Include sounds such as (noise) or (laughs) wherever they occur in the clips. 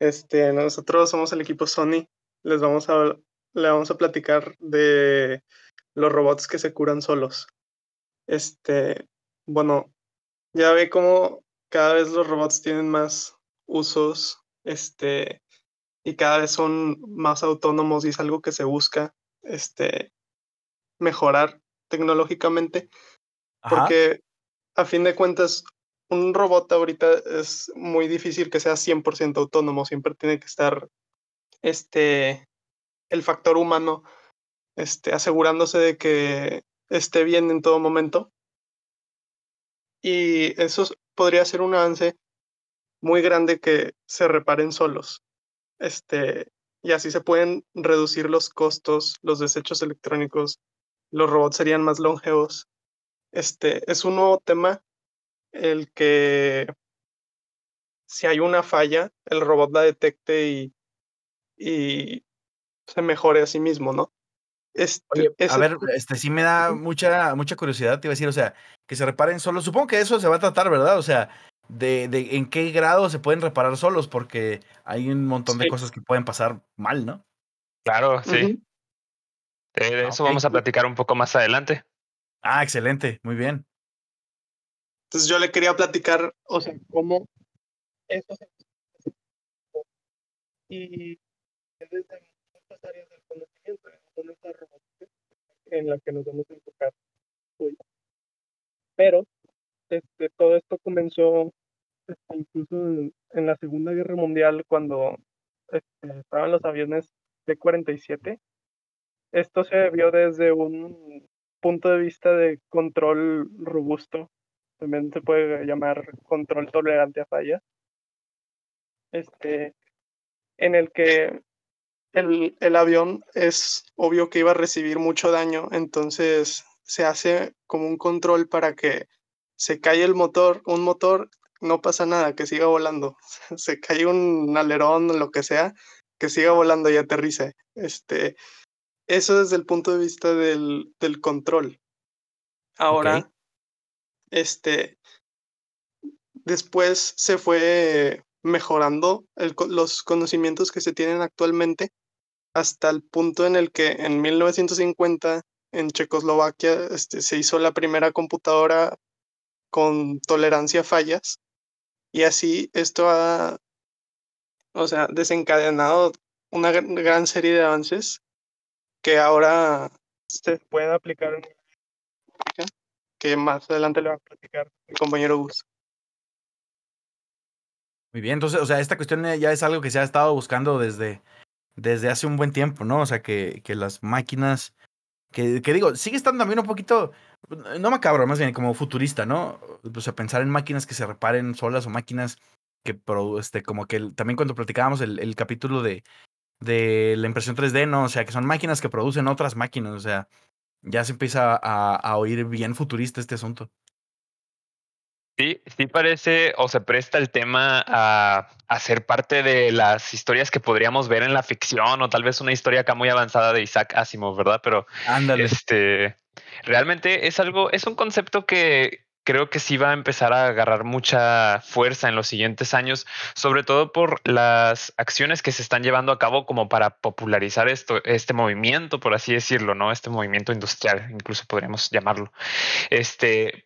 Este, nosotros somos el equipo Sony. Les vamos a, le vamos a platicar de los robots que se curan solos. Este, bueno, ya ve cómo cada vez los robots tienen más usos, este, y cada vez son más autónomos y es algo que se busca, este, mejorar tecnológicamente, porque a fin de cuentas un robot ahorita es muy difícil que sea 100% autónomo, siempre tiene que estar este, el factor humano este, asegurándose de que esté bien en todo momento. Y eso podría ser un avance muy grande que se reparen solos. Este, y así se pueden reducir los costos, los desechos electrónicos, los robots serían más longevos. Este, es un nuevo tema el que si hay una falla, el robot la detecte y, y se mejore a sí mismo, ¿no? Este, a ver, este sí me da mucha, mucha curiosidad, te iba a decir, o sea, que se reparen solos. Supongo que eso se va a tratar, ¿verdad? O sea, de, de en qué grado se pueden reparar solos, porque hay un montón de cosas que pueden pasar mal, ¿no? Claro, sí. De, eso vamos a platicar un poco más adelante. Ah, excelente, muy bien. Entonces yo le quería platicar, o sea, cómo eso se y desde muchas áreas del conocimiento, en esta robótica en la que nos vamos a enfocar hoy. Pero este, todo esto comenzó este, incluso en, la Segunda Guerra Mundial cuando este, estaban los aviones T-47. Esto se vio desde un punto de vista de control robusto también se puede llamar control tolerante a fallas, este, en el que el, el, avión es obvio que iba a recibir mucho daño, entonces se hace como un control para que se cae el motor, un motor, no pasa nada, que siga volando, (laughs) se cae un alerón o lo que sea, que siga volando y aterrice. Este, eso desde el punto de vista del, del control. Ahora, este, después se fue mejorando los conocimientos que se tienen actualmente hasta el punto en el que en 1950 en Checoslovaquia este, se hizo la primera computadora con tolerancia a fallas y así esto ha o sea, desencadenado una gran serie de avances que ahora se pueden aplicar en que más adelante le va a platicar mi compañero Gus. Muy bien, entonces, o sea, esta cuestión ya es algo que se ha estado buscando desde, desde hace un buen tiempo, ¿no? O sea, que, que las máquinas, que, que digo, sigue estando también un poquito, no macabro, más bien como futurista, ¿no? O sea, pensar en máquinas que se reparen solas o máquinas que, este, como que también cuando platicábamos el, el capítulo de, de la impresión 3D, ¿no? O sea, que son máquinas que producen otras máquinas, o sea, ya se empieza a, a oír bien futurista este asunto. Sí, sí parece o se presta el tema a, a, ser parte de las historias que podríamos ver en la ficción o tal vez una historia acá muy avanzada de Isaac Asimov, ¿verdad? Pero este realmente es algo, es un concepto que creo que sí va a empezar a agarrar mucha fuerza en los siguientes años, sobre todo por las acciones que se están llevando a cabo como para popularizar esto, este movimiento, por así decirlo, ¿no? Este movimiento industrial, incluso podríamos llamarlo. Este,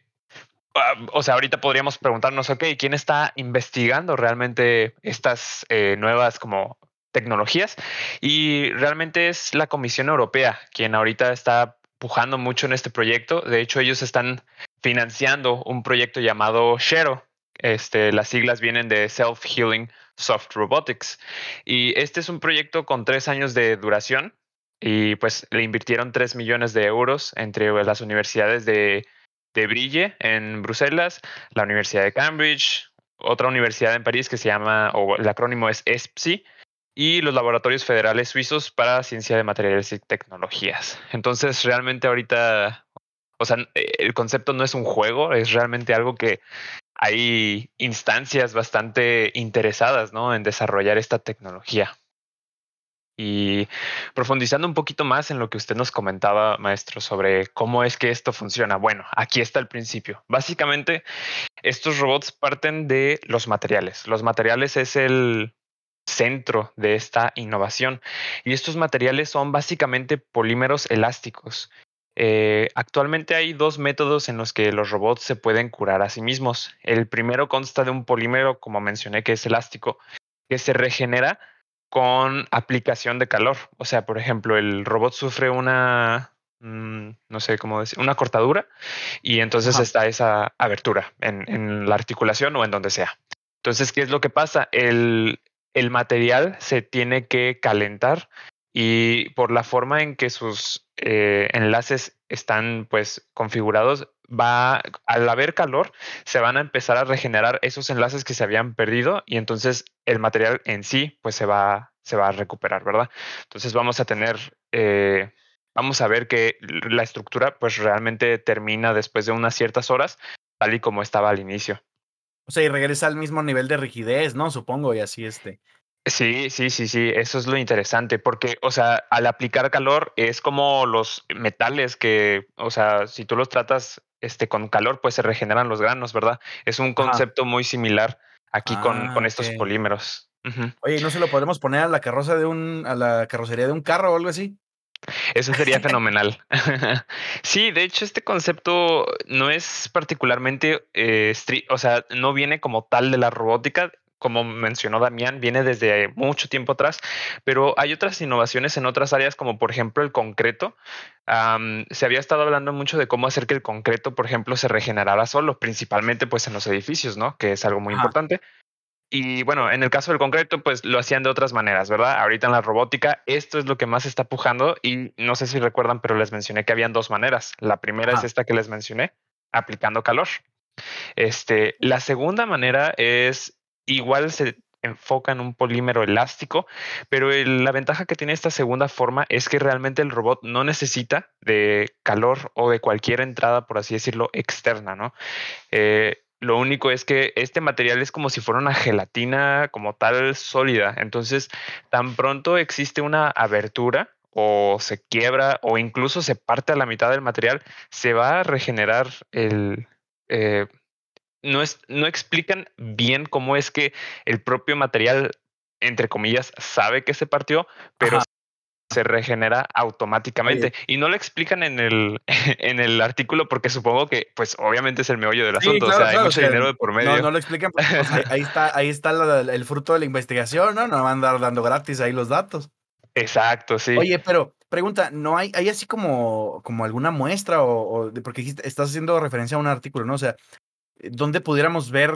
ah, o sea, ahorita podríamos preguntarnos, ok, ¿quién está investigando realmente estas eh, nuevas como tecnologías? Y realmente es la Comisión Europea quien ahorita está pujando mucho en este proyecto. De hecho, ellos están financiando un proyecto llamado Shero. Este, las siglas vienen de Self Healing Soft Robotics. Y este es un proyecto con tres años de duración y pues le invirtieron tres millones de euros entre las universidades de, de Brille en Bruselas, la Universidad de Cambridge, otra universidad en París que se llama, o el acrónimo es ESPSI, y los laboratorios federales suizos para ciencia de materiales y tecnologías. Entonces, realmente ahorita, o sea, el concepto no es un juego, es realmente algo que hay instancias bastante interesadas, ¿no? En desarrollar esta tecnología. Y profundizando un poquito más en lo que usted nos comentaba, maestro, sobre cómo es que esto funciona. Bueno, aquí está el principio. Básicamente, estos robots parten de los materiales. Los materiales es el centro de esta innovación. Y estos materiales son básicamente polímeros elásticos. Eh, actualmente hay dos métodos en los que los robots se pueden curar a sí mismos. El primero consta de un polímero, como mencioné, que es elástico, que se regenera con aplicación de calor. O sea, por ejemplo, el robot sufre una, mm, no sé cómo decir, una cortadura y entonces está esa abertura en, en, la articulación o en donde sea. Entonces, ¿qué es lo que pasa? El, el material se tiene que calentar y por la forma en que sus eh, enlaces están pues configurados, va al haber calor, se van a empezar a regenerar esos enlaces que se habían perdido y entonces el material en sí pues se va, se va a recuperar, ¿verdad? Entonces vamos a tener, eh, vamos a ver que la estructura pues realmente termina después de unas ciertas horas, tal y como estaba al inicio. O sea, y regresa al mismo nivel de rigidez, ¿no? Supongo, y así este. Sí, sí, sí, sí, eso es lo interesante, porque, o sea, al aplicar calor es como los metales que, o sea, si tú los tratas este, con calor, pues se regeneran los granos, ¿verdad? Es un concepto muy similar aquí con, con, ah, estos polímeros. Oye, ¿no se lo podemos poner a la carroza de un, a la carrocería de un carro o algo así? Eso sería fenomenal. (laughs) sí, de hecho, este concepto no es particularmente, eh, o sea, no viene como tal de la robótica como mencionó Damián, viene desde mucho tiempo atrás, pero hay otras innovaciones en otras áreas, como por ejemplo el concreto. se había estado hablando mucho de cómo hacer que el concreto, por ejemplo, se regenerara solo, principalmente pues en los edificios, ¿no? Que es algo muy importante. Y bueno, en el caso del concreto, pues lo hacían de otras maneras, ¿verdad? Ahorita en la robótica, esto es lo que más está pujando y no sé si recuerdan, pero les mencioné que habían dos maneras. La primera es esta que les mencioné, aplicando calor. Este, la segunda manera es igual se enfoca en un polímero elástico, pero la ventaja que tiene esta segunda forma es que realmente el robot no necesita de calor o de cualquier entrada, por así decirlo, externa, ¿no? Eh, lo único es que este material es como si fuera una gelatina como tal sólida. Entonces, tan pronto existe una abertura o se quiebra o incluso se parte a la mitad del material, se va a regenerar el, eh, no, es, no explican bien cómo es que el propio material, entre comillas, sabe que se partió, pero se regenera automáticamente. Y no lo explican en el, (laughs) en el artículo porque supongo que, pues, obviamente es el meollo del asunto. o sea, hay mucho dinero de por medio. No, no lo explican porque ahí está, ahí está el fruto de la investigación, ¿no? No van a andar dando gratis ahí los datos. Exacto, sí. Oye, pero pregunta, ¿no hay, hay así como, como alguna muestra o, o porque estás haciendo referencia a un artículo, ¿no? O sea, donde pudiéramos ver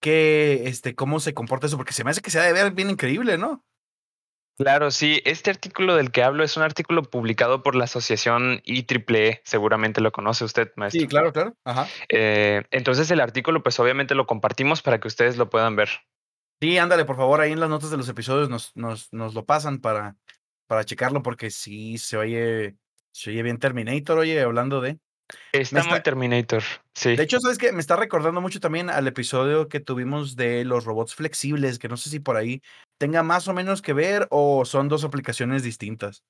qué, este, cómo se comporta eso, porque se me hace que se ha de ver bien increíble, ¿no? Claro, sí. Este artículo del que hablo es un artículo publicado por la asociación IEEE. Seguramente lo conoce usted, maestro. Sí, claro, claro. Ajá. Eh, entonces el artículo, pues obviamente lo compartimos para que ustedes lo puedan ver. Sí, ándale, por favor, ahí en las notas de los episodios nos, nos, nos lo pasan para, para checarlo, porque sí se oye, se oye bien Terminator, oye, hablando de. Está, muy Terminator, sí. De hecho, sabes que me está recordando mucho también al episodio que tuvimos de los robots flexibles, que no sé si por ahí tenga más o menos que ver o son dos aplicaciones distintas.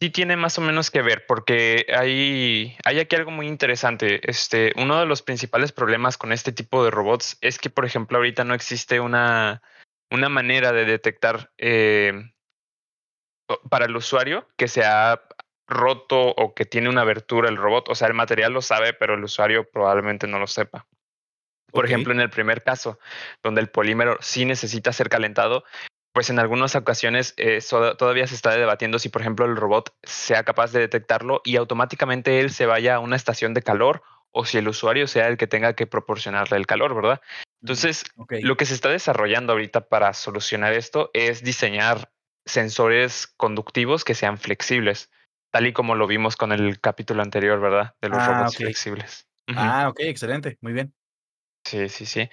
Sí tiene más o menos que ver, porque hay, hay aquí algo muy interesante. Este, uno de los principales problemas con este tipo de robots es que, por ejemplo, ahorita no existe una, una manera de detectar eh, para el usuario que sea roto o que tiene una abertura el robot. O sea, el material lo sabe, pero el usuario probablemente no lo sepa. Por ejemplo, en el primer caso, donde el polímero sí necesita ser calentado, pues en algunas ocasiones eh, todavía se está debatiendo si, por ejemplo, el robot sea capaz de detectarlo y automáticamente él se vaya a una estación de calor o si el usuario sea el que tenga que proporcionarle el calor, ¿verdad? Entonces, lo que se está desarrollando ahorita para solucionar esto es diseñar sensores conductivos que sean flexibles tal y como lo vimos con el capítulo anterior, ¿verdad? De los ah, robots flexibles. Ah, ok, excelente, muy bien. Sí, sí, sí.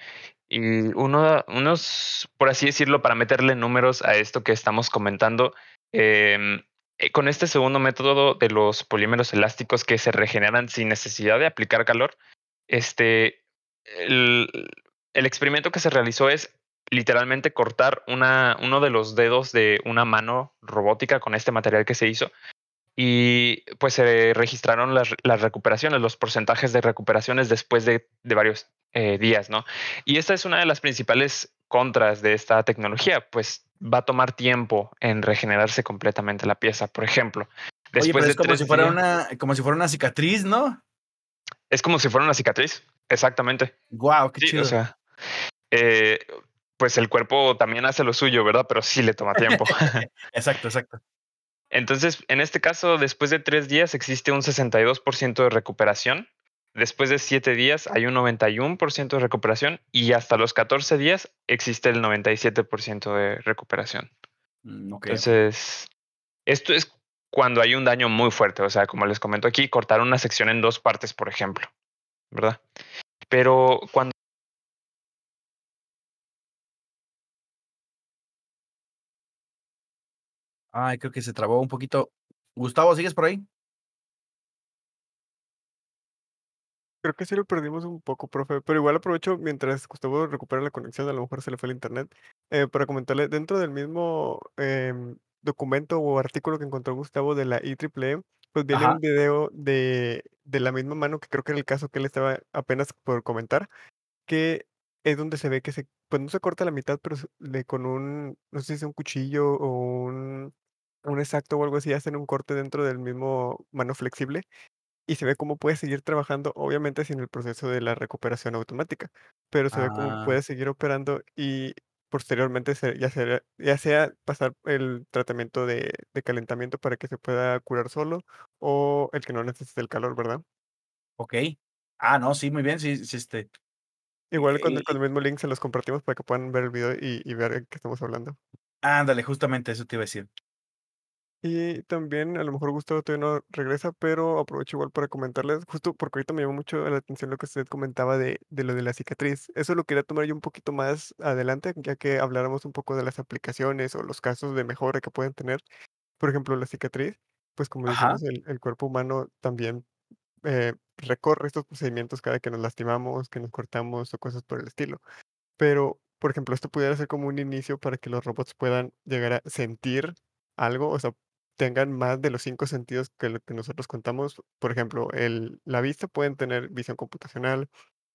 Y uno, unos, por así decirlo, para meterle números a esto que estamos comentando, em, eh, con este segundo método de los polímeros elásticos que se regeneran sin necesidad de aplicar calor, este, el, el experimento que se realizó es literalmente cortar una, uno de los dedos de una mano robótica con este material que se hizo y pues se registraron las, las recuperaciones, los porcentajes de recuperaciones después de, de varios eh, días, ¿no? Y esta es una de las principales contras de esta tecnología, pues va a tomar tiempo en regenerarse completamente la pieza. Por ejemplo, después Oye, pero de es como tres si fuera días- una, como si fuera una cicatriz, ¿no? es como si fuera una cicatriz, exactamente. Wow, qué Sí, chido. o sea, eh, pues el cuerpo también hace lo suyo, ¿verdad? Pero sí le toma tiempo. (laughs) exacto, exacto. Entonces, en este caso, después de tres días existe un 62% de recuperación. Después de siete días hay un 91% de recuperación y hasta los 14 días existe el 97% de recuperación. Mm. Entonces, esto es cuando hay un daño muy fuerte. O sea, como les comento aquí, cortar una sección en dos partes, por ejemplo, ¿verdad? Pero cuando Ay, creo que se trabó un poquito. Gustavo, ¿sigues por ahí? Creo que sí lo perdimos un poco, profe, pero igual aprovecho mientras Gustavo recupera la conexión, a lo mejor se le fue el internet, eh, para comentarle, dentro del mismo em, documento o artículo que encontró Gustavo de la IEEE, pues viene Ajá. un video de, de la misma mano, que creo que era el caso que él estaba apenas por comentar, que es donde se ve que se, pues no se corta la mitad, pero le, con un, no sé si es un cuchillo o un, un exacto o algo así, hacen un corte dentro del mismo mano flexible y se ve cómo puede seguir trabajando, obviamente sin el proceso de la recuperación automática, pero se ve cómo Ah, puede seguir operando y posteriormente ya, sea, ya sea pasar el tratamiento de, de calentamiento para que se pueda curar solo o el que no necesite el calor, ¿verdad? ok. Ah, no, sí, muy bien, sí, sí, este. Igual con, el- eh, con el mismo link se los compartimos para que puedan ver el video y, y ver de qué estamos hablando. ándale, justamente eso te iba a decir. Y también, a lo mejor Gustavo todavía no regresa, pero aprovecho igual para comentarles, justo porque ahorita me llamó mucho la atención lo que usted comentaba de, de lo de la cicatriz. Eso lo quería tomar yo un poquito más adelante, ya que habláramos un poco de las aplicaciones o los casos de mejora que pueden tener. Por ejemplo, la cicatriz, pues como Ajá. dijimos, el, el cuerpo humano también eh, recorre estos procedimientos cada que nos lastimamos, que nos cortamos o cosas por el estilo. Pero, por ejemplo, esto pudiera ser como un inicio para que los robots puedan llegar a sentir algo, o sea, tengan más de los cinco sentidos que que nosotros contamos. Por ejemplo, el, la vista pueden tener visión computacional,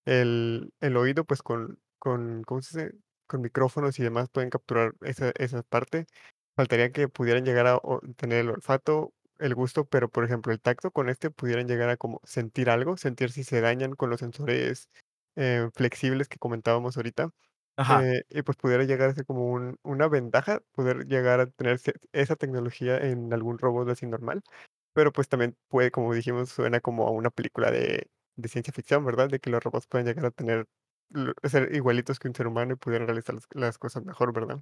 el, el oído, pues con, con. Con micrófonos y demás pueden capturar esa, esa parte. Faltaría que pudieran llegar a tener el olfato, el gusto, pero por ejemplo, el tacto con este pudieran llegar a como sentir algo, sentir si se dañan con los sensores eh, flexibles que comentábamos ahorita. Ajá. eh, y pues pudiera llegar a ser como un- una ventaja, poder llegar a tener ce- esa tecnología en algún robot así normal. Pero pues también puede, como dijimos, suena como a una película de, de ciencia ficción, ¿verdad? De que los robots pueden llegar a tener, lo- ser igualitos que un ser humano y pudieran realizar las, las cosas mejor, ¿verdad?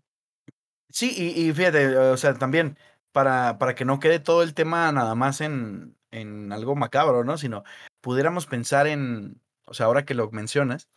Sí, y, y fíjate, o sea, también para, para que no quede todo el tema nada más en, en algo macabro, ¿no? Sino pudiéramos pensar en, o sea, ahora que lo mencionas,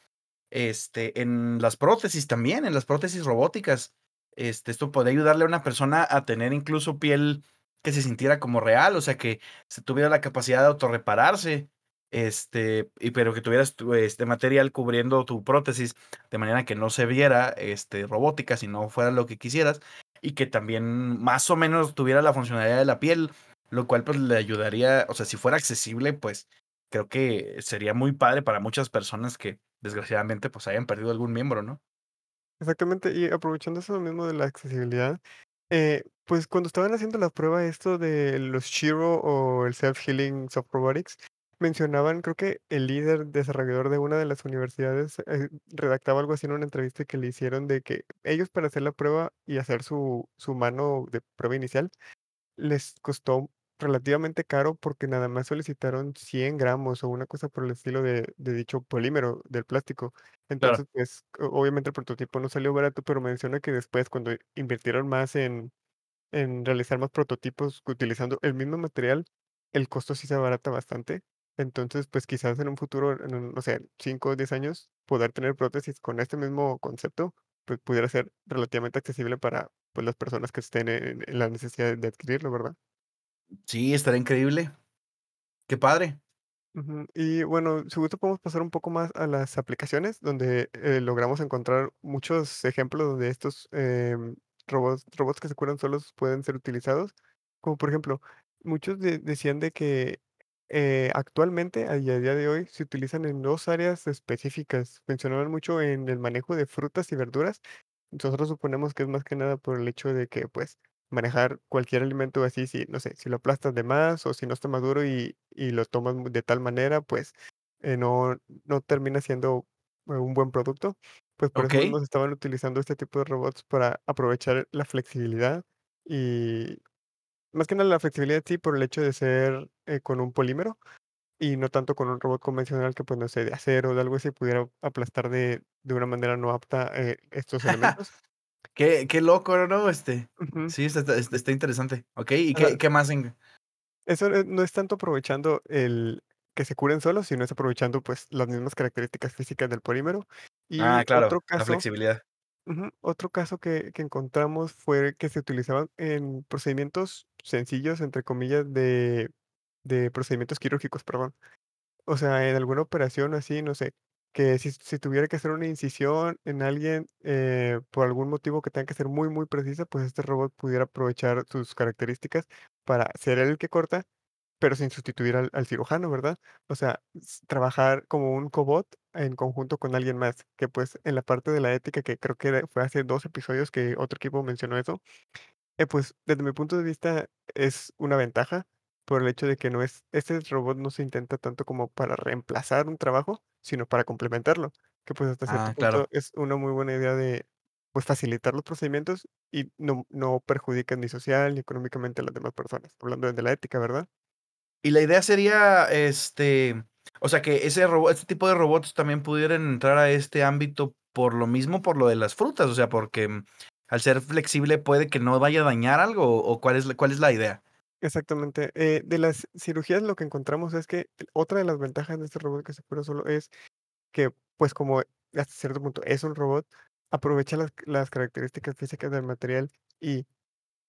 este, en las prótesis también, en las prótesis robóticas. Este, esto podría ayudarle a una persona a tener incluso piel que se sintiera como real, o sea, que se tuviera la capacidad de autorrepararse, este, y pero que tuvieras tu, este material cubriendo tu prótesis de manera que no se viera este robótica, si no fuera lo que quisieras, y que también más o menos tuviera la funcionalidad de la piel, lo cual pues le ayudaría, o sea, si fuera accesible, pues creo que sería muy padre para muchas personas que desgraciadamente pues hayan perdido algún miembro, ¿no? Exactamente, y aprovechando eso mismo de la accesibilidad, eh, pues cuando estaban haciendo la prueba esto de los Shiro o el Self-Healing Soft Robotics, mencionaban, creo que el líder desarrollador de una de las universidades eh, redactaba algo así en una entrevista que le hicieron de que ellos para hacer la prueba y hacer su, su mano de prueba inicial, les costó relativamente caro porque nada más solicitaron 100 gramos o una cosa por el estilo de, de dicho polímero del plástico. Claro. Entonces, pues obviamente el prototipo no salió barato, pero menciona que después cuando invirtieron más en, en realizar más prototipos utilizando el mismo material, el costo sí se abarata bastante. Entonces, pues quizás en un futuro, en un, no sé, 5 o 10 años, poder tener prótesis con este mismo concepto, pues pudiera ser relativamente accesible para pues, las personas que estén en, en la necesidad de adquirirlo, ¿verdad? Sí, estaría increíble. Qué padre. Y bueno, si gusto podemos pasar un poco más a las aplicaciones, donde eh, logramos encontrar muchos ejemplos de estos em, robots, robots que se curan solos pueden ser utilizados. Como por ejemplo, muchos de- decían de que eh, actualmente, a día de hoy, se utilizan en dos áreas específicas. Mencionaban mucho en el manejo de frutas y verduras. Nosotros suponemos que es más que nada por el hecho de que, pues, manejar cualquier alimento así, si, no sé, si lo aplastas de más o si no está maduro y, y lo tomas de tal manera, pues eh, no, no termina siendo eh, un buen producto. Pues por eso se estaban utilizando este tipo de robots para aprovechar la flexibilidad y más que nada la flexibilidad sí por el hecho de ser eh, con un polímero y no tanto con un robot convencional que pues no sé, de acero o de algo así pudiera aplastar de, de una manera no apta eh, estos (laughs) elementos. Qué, qué loco, ¿no? Este. Sí, está, está, está interesante. Ok, ¿y qué, qué más en. Eso no es tanto aprovechando el que se curen solos, sino es aprovechando, pues, las mismas características físicas del polímero. Ah, Y claro, otro la caso flexibilidad. ujú, otro caso que que encontramos fue que se utilizaban en procedimientos sencillos, entre comillas, de de procedimientos quirúrgicos, perdón. O sea, en alguna operación así, no sé, que si si tuviera que hacer una incisión en alguien, eh, por algún motivo que tenga que ser muy, muy precisa, pues, este robot pudiera aprovechar sus características para ser el que corta pero sin sustituir al cirujano, ¿verdad? O sea, trabajar como un cobot en conjunto con alguien más, que, pues, en la parte de la ética, que creo que fue hace 2 episodios que otro equipo mencionó eso, eh, pues, desde mi punto de vista es una ventaja por el hecho de que no es este robot no se intenta tanto como para reemplazar un trabajo, sino para complementarlo, que, pues, hasta cierto Ah, punto claro. es una muy buena idea de, pues, facilitar los procedimientos y no no perjudica ni social ni económicamente a las demás personas, hablando de la ética, ¿verdad? Y la idea sería, este, o sea, que ese robot, este tipo de robots también pudieran entrar a este ámbito por lo mismo, por lo de las frutas, o sea, porque mm, al ser flexible puede que no vaya a dañar algo, o cuál es cuál es la idea. Exactamente. Eh, de las cirugías lo que encontramos es que otra de las ventajas de este robot que se cura solo es que, pues como hasta cierto punto es un robot, aprovecha las, las características físicas del material y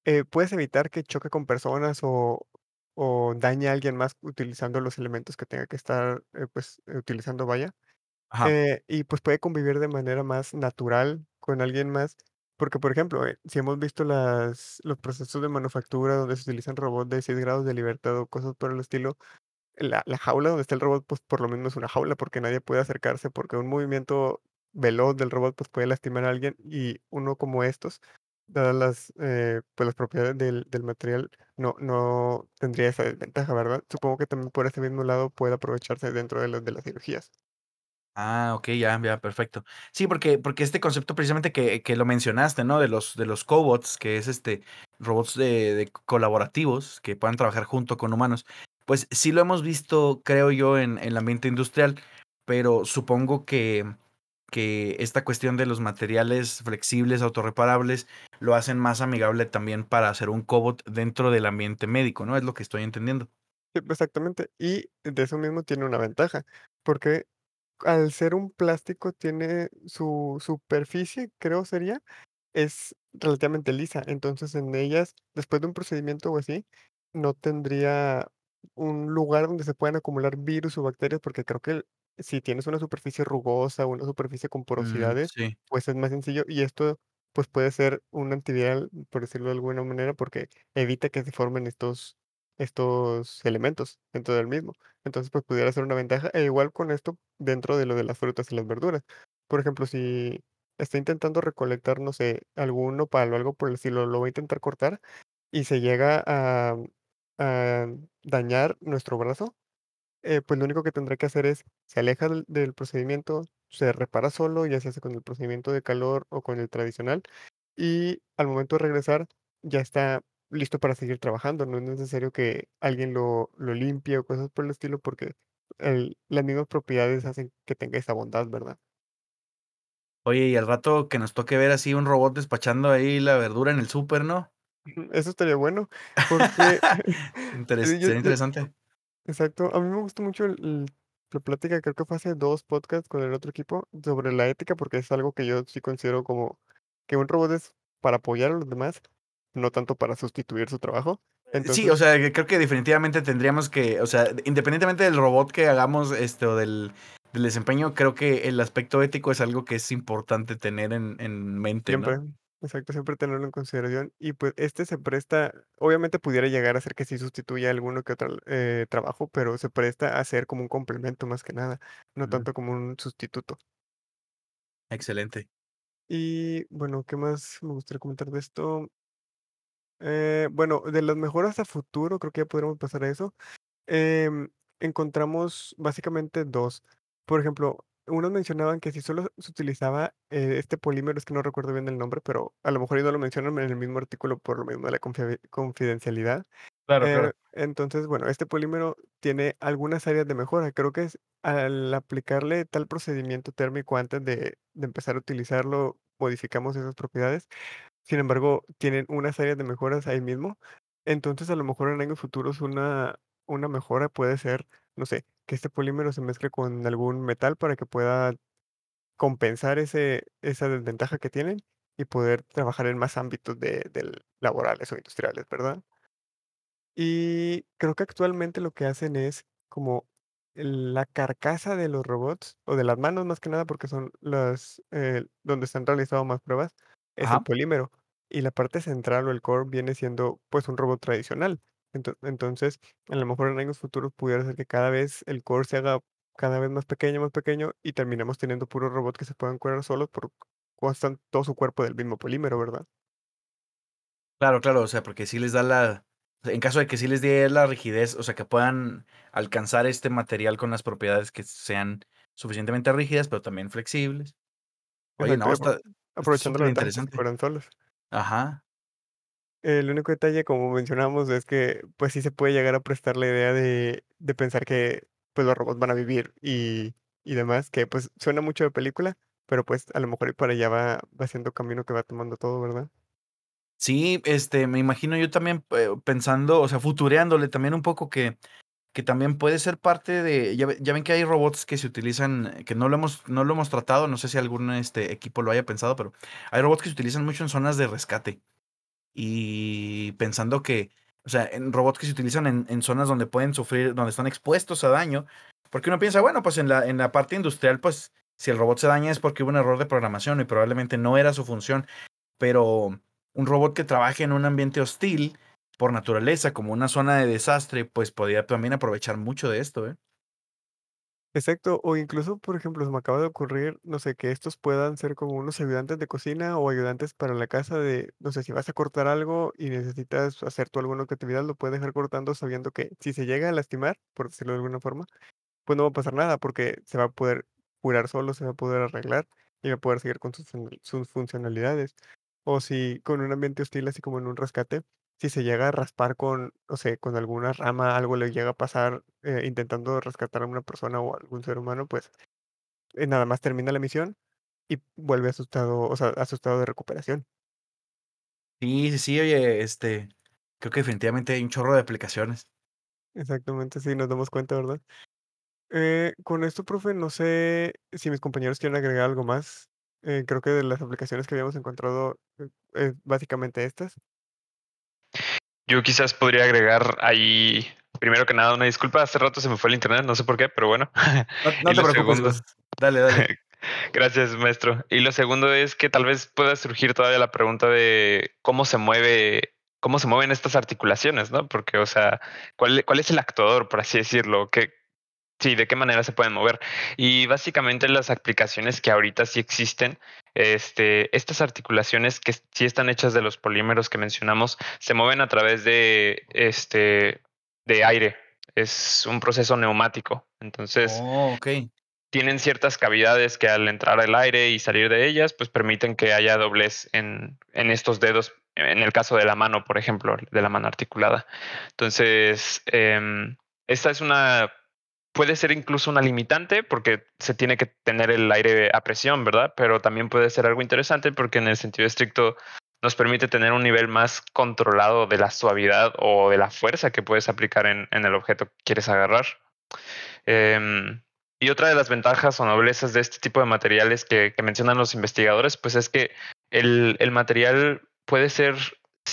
eh, puedes evitar que choque con personas o, o dañe a alguien más utilizando los elementos que tenga que estar eh, pues eh, utilizando, vaya. Ajá, Eh, y pues puede convivir de manera más natural con alguien más, porque por ejemplo, eh, si hemos visto las, los procesos de manufactura donde se utilizan robots de 6 grados de libertad o cosas por el estilo, la, la jaula donde está el robot, pues por lo menos es una jaula, porque nadie puede acercarse, porque un movimiento veloz del robot pues puede lastimar a alguien y uno como estos, dadas las, eh, pues, las propiedades del, material, no, no tendría esa desventaja, ¿verdad? Supongo que también por ese mismo lado puede aprovecharse dentro de de las cirugías. Ah, ok, ya, ya, perfecto. Sí, porque, porque este concepto precisamente que, que lo mencionaste, ¿no? De los, de los cobots, que es este, robots de, de colaborativos que puedan trabajar junto con humanos, pues sí lo hemos visto, creo yo, en, el ambiente industrial, pero supongo que, que esta cuestión de los materiales flexibles, autorreparables, lo hacen más amigable también para hacer un cobot dentro del ambiente médico, ¿no? Es lo que estoy entendiendo. Sí, exactamente. Y de eso mismo tiene una ventaja, porque al ser un plástico tiene su superficie, creo sería, es relativamente lisa. Entonces en ellas, después de un procedimiento o así, no tendría un lugar donde se puedan acumular virus o bacterias, porque creo que si tienes una superficie rugosa o una superficie con Mm, porosidades, sí. pues es más sencillo y esto pues puede ser un antiviral, por decirlo de alguna manera, porque evita que se formen estos, estos elementos dentro del mismo. Entonces, pues pudiera ser una ventaja. E igual con esto dentro de lo de las frutas y las verduras. Por ejemplo, si está intentando recolectar, no sé, algún nopal o algo por el estilo, lo va a intentar cortar y se llega a, dañar nuestro brazo, eh, pues lo único que tendrá que hacer es, se aleja del, del procedimiento, se repara solo, ya se hace con el procedimiento de calor o con el tradicional, y al momento de regresar ya está listo para seguir trabajando. No es necesario que alguien lo, lo limpie o cosas por el estilo, porque el- las mismas propiedades hacen que tenga esa bondad, ¿verdad? Oye, y al rato que nos toque ver así un robot despachando ahí la verdura en el súper, ¿no? Eso estaría bueno, (laughs) porque (laughs) Interes- sí, yo, sería interesante. Exacto. A mí me gustó mucho el- el- la plática, creo que fue hace dos podcasts con el otro equipo, sobre la ética, porque es algo que yo sí considero como que un robot es para apoyar a los demás, no tanto para sustituir su trabajo. Sí, o sea, creo que definitivamente tendríamos que, o sea, independientemente del robot que hagamos, este, o del, del desempeño, creo que el aspecto ético es algo que es importante tener en, en mente, ¿no? siempre, exacto, siempre tenerlo en consideración. Y pues este se presta, obviamente pudiera llegar a ser que sí sustituya alguno que otro eh, trabajo, pero se presta a ser como un complemento más que nada, no tanto como un sustituto. Excelente. Y bueno, ¿qué más me gustaría comentar de esto? Eh, bueno, de las mejoras a futuro, creo que ya podríamos pasar a eso. Em, encontramos básicamente dos. Por ejemplo, unos mencionaban que si solo se utilizaba eh, este polímero, es que no recuerdo bien el nombre, pero a lo mejor ellos no lo mencionan en el mismo artículo por lo mismo de la confi- confidencialidad. Claro, Eh, claro. entonces, bueno, este polímero tiene algunas áreas de mejora. Creo que es al aplicarle tal procedimiento térmico antes de, de empezar a utilizarlo, modificamos esas propiedades. Sin embargo, tienen unas áreas de mejoras ahí mismo. Entonces, a lo mejor en años futuros una, una mejora puede ser, no sé, que este polímero se mezcle con algún metal para que pueda compensar ese, esa desventaja que tienen y poder trabajar en más ámbitos de, del laborales o industriales, ¿verdad? Y creo que actualmente lo que hacen es como la carcasa de los robots, o de las manos más que nada, porque son las eh, donde se han realizado más pruebas, es el polímero. Y la parte central o el core viene siendo pues un robot tradicional. Ento- Entonces, a lo mejor en años futuros pudiera ser que cada vez el core se haga cada vez más pequeño, más pequeño, y terminemos teniendo puros robots que se puedan curar solos por constan todo su cuerpo del mismo polímero, ¿verdad? Claro, claro, o sea, porque sí les da la, en caso de que sí les dé la rigidez, o sea, que puedan alcanzar este material con las propiedades que sean suficientemente rígidas, pero también flexibles. Oye, Exacto, no, y está, apro- está aprovechando la ventaja que se interesante. curan solos. Ajá. El único detalle, como mencionamos, es que pues sí se puede llegar a prestar la idea de, de pensar que pues los robots van a vivir y, y demás, que pues suena mucho de película, pero pues a lo mejor para allá va, va siendo camino que va tomando todo, ¿verdad? Sí, este, me imagino yo también eh, pensando, o sea, futureándole también un poco que, que también puede ser parte de, ya, ya ven que hay robots que se utilizan, eh, que no lo hemos, no lo hemos tratado, no sé si algún este equipo lo haya pensado, pero hay robots que se utilizan mucho en zonas de rescate. Y pensando que, o sea, en robots que se utilizan en, en zonas donde pueden sufrir, donde están expuestos a daño, porque uno piensa, bueno, pues en la, en la parte industrial, pues si el robot se daña es porque hubo un error de programación y probablemente no era su función, pero un robot que trabaje en un ambiente hostil, por naturaleza, como una zona de desastre, pues podría también aprovechar mucho de esto, ¿eh? Exacto, o incluso, por ejemplo, se me acaba de ocurrir, no sé, que estos puedan ser como unos ayudantes de cocina o ayudantes para la casa de, no sé, si vas a cortar algo y necesitas hacer tú alguna actividad, lo puedes dejar cortando sabiendo que si se llega a lastimar, por decirlo de alguna forma, pues no va a pasar nada porque se va a poder curar solo, se va a poder arreglar y va a poder seguir con sus, sus funcionalidades. O si con un ambiente hostil, así como en un rescate, si se llega a raspar con, no sé, con alguna rama, algo le llega a pasar eh, intentando rescatar a una persona o algún ser humano, pues eh, nada más termina la misión y vuelve asustado, o sea, asustado de recuperación. Sí, sí, sí, oye, este, creo que definitivamente hay un chorro de aplicaciones. Exactamente, sí, nos damos cuenta, ¿verdad? Eh, con esto, profe, no sé si mis compañeros quieren agregar algo más. Eh, creo que de las aplicaciones que habíamos encontrado, eh, básicamente estas. Yo quizás podría agregar ahí, primero que nada, una disculpa. Hace rato se me fue el internet, no sé por qué, pero bueno. No, no (laughs) te lo preocupes, segundo- Gus. Dale, dale. (laughs) Gracias, maestro. Y lo segundo es que tal vez pueda surgir todavía la pregunta de cómo se mueve, cómo se mueven estas articulaciones, ¿no? Porque, o sea, ¿cuál, cuál es el actuador, por así decirlo? ¿Qué, sí, de qué manera se pueden mover? Y básicamente las aplicaciones que ahorita sí existen, este, estas articulaciones que sí están hechas de los polímeros que mencionamos, se mueven a través de, este, de aire. Es un proceso neumático. Entonces, Oh, tienen ciertas cavidades que al entrar el aire y salir de ellas, pues permiten que haya doblez en, en estos dedos, en el caso de la mano, por ejemplo, de la mano articulada. Entonces, em, esta es una, puede ser incluso una limitante porque se tiene que tener el aire a presión, ¿verdad? Pero también puede ser algo interesante porque en el sentido estricto nos permite tener un nivel más controlado de la suavidad o de la fuerza que puedes aplicar en, el objeto que quieres agarrar. Em, y otra de las ventajas o noblezas de este tipo de materiales que, mencionan los investigadores, pues es que el material puede ser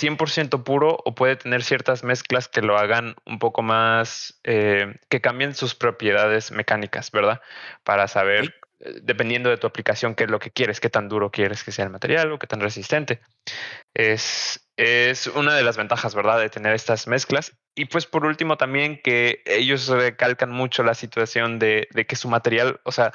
100% puro o puede tener ciertas mezclas que lo hagan un poco más, eh, que cambien sus propiedades mecánicas, ¿verdad? Para saber, eh, dependiendo de tu aplicación, qué es lo que quieres, qué tan duro quieres que sea el material o qué tan resistente. Es, es una de las ventajas, ¿verdad? De tener estas mezclas. Y pues por último también que ellos recalcan mucho la situación de, de que su material, o sea,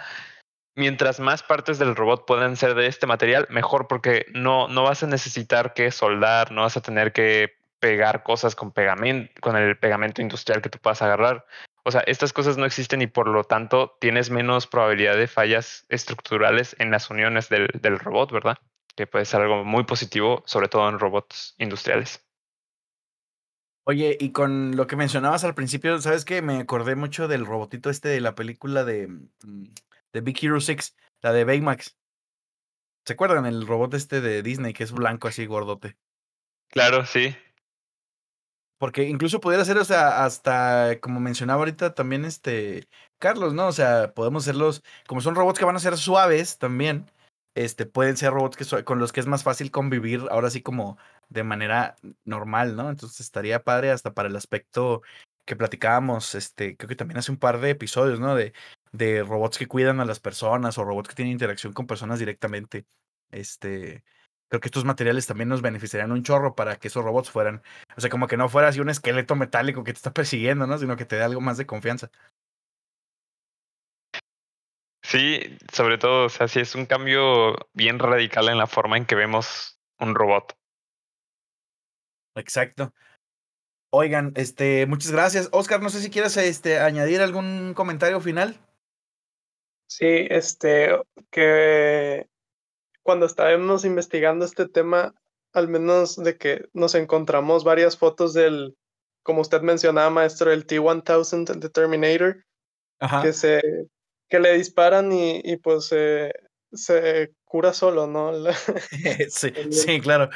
mientras más partes del robot puedan ser de este material, mejor porque no, no vas a necesitar que soldar, no vas a tener que pegar cosas con pegamento, con el pegamento industrial que tú puedas agarrar. O sea, estas cosas no existen y por lo tanto tienes menos probabilidad de fallas estructurales en las uniones del, del robot, ¿verdad? Que puede ser algo muy positivo, sobre todo en robots industriales. Oye, y con lo que mencionabas al principio, ¿sabes qué? Me acordé mucho del robotito este de la película de mm, de Big Hero 6, la de Baymax. ¿Se acuerdan el robot este de Disney que es blanco así gordote? Claro, sí. Porque incluso pudiera ser, o sea, hasta como mencionaba ahorita también este Carlos, ¿no? O sea, podemos hacerlos, como son robots que van a ser suaves también, este, pueden ser robots que con los que es más fácil convivir ahora sí como de manera normal, ¿no? Entonces estaría padre hasta para el aspecto que platicábamos, este, creo que también hace un par de episodios, ¿no? De de robots que cuidan a las personas o robots que tienen interacción con personas directamente. Este, creo que estos materiales también nos beneficiarían un chorro para que esos robots fueran, o sea, como que no fuera así un esqueleto metálico que te está persiguiendo, ¿no? Sino que te dé algo más de confianza. Sí, sobre todo, o sea, sí es un cambio bien radical en la forma en que vemos un robot. Exacto. Oigan, este, muchas gracias. Oscar, no sé si quieres este, añadir algún comentario final. Sí, este, que cuando estábamos investigando este tema, al menos de que nos encontramos varias fotos del, como usted mencionaba, maestro, el T-1000 de Terminator, que se que le disparan y, y pues se cura solo, ¿no? (laughs) (laughs) sí, (laughs) sí, claro.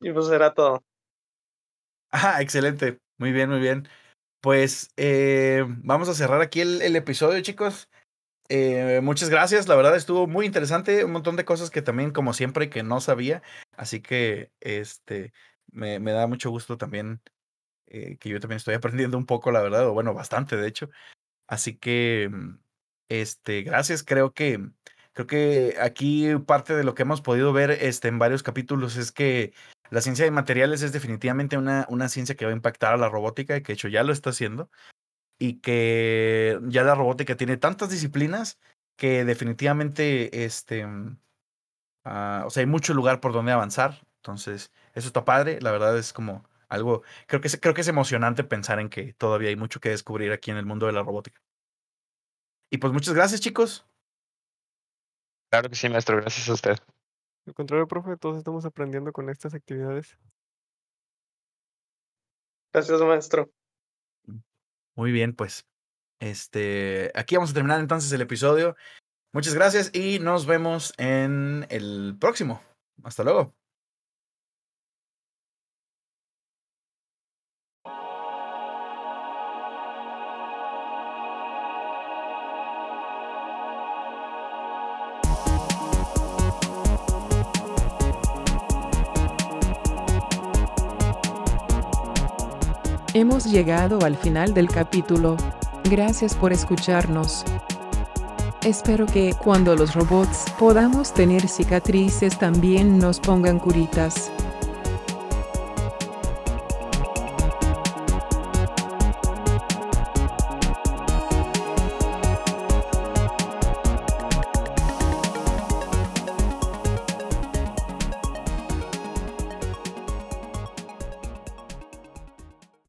Y pues era todo. Ah, excelente. Muy bien, muy bien. Pues eh, vamos a cerrar aquí el, episodio, chicos. Eh, muchas gracias, la verdad estuvo muy interesante, un montón de cosas que también, como siempre, que no sabía, así que este me, me da mucho gusto también eh, que yo también estoy aprendiendo un poco, la verdad, o bueno, bastante, de hecho. Así que, este, gracias, creo que creo que aquí parte de lo que hemos podido ver este, en varios capítulos es que la ciencia de materiales es definitivamente una, una ciencia que va a impactar a la robótica y que de hecho ya lo está haciendo. Y que ya la robótica tiene tantas disciplinas que definitivamente este, ah, o sea, hay mucho lugar por donde avanzar. Entonces, eso está padre. La verdad es como algo, creo que es, creo que es emocionante pensar en que todavía hay mucho que descubrir aquí en el mundo de la robótica. Y pues muchas gracias, chicos. Claro que sí, maestro. Gracias a usted. Al contrario, profe, todos estamos aprendiendo con estas actividades. Gracias, maestro. Muy bien, pues. Este, aquí vamos a terminar entonces el episodio. Muchas gracias y nos vemos en el próximo. Hasta luego. Hemos llegado al final del capítulo. Gracias por escucharnos. Espero que cuando los robots podamos tener cicatrices también nos pongan curitas.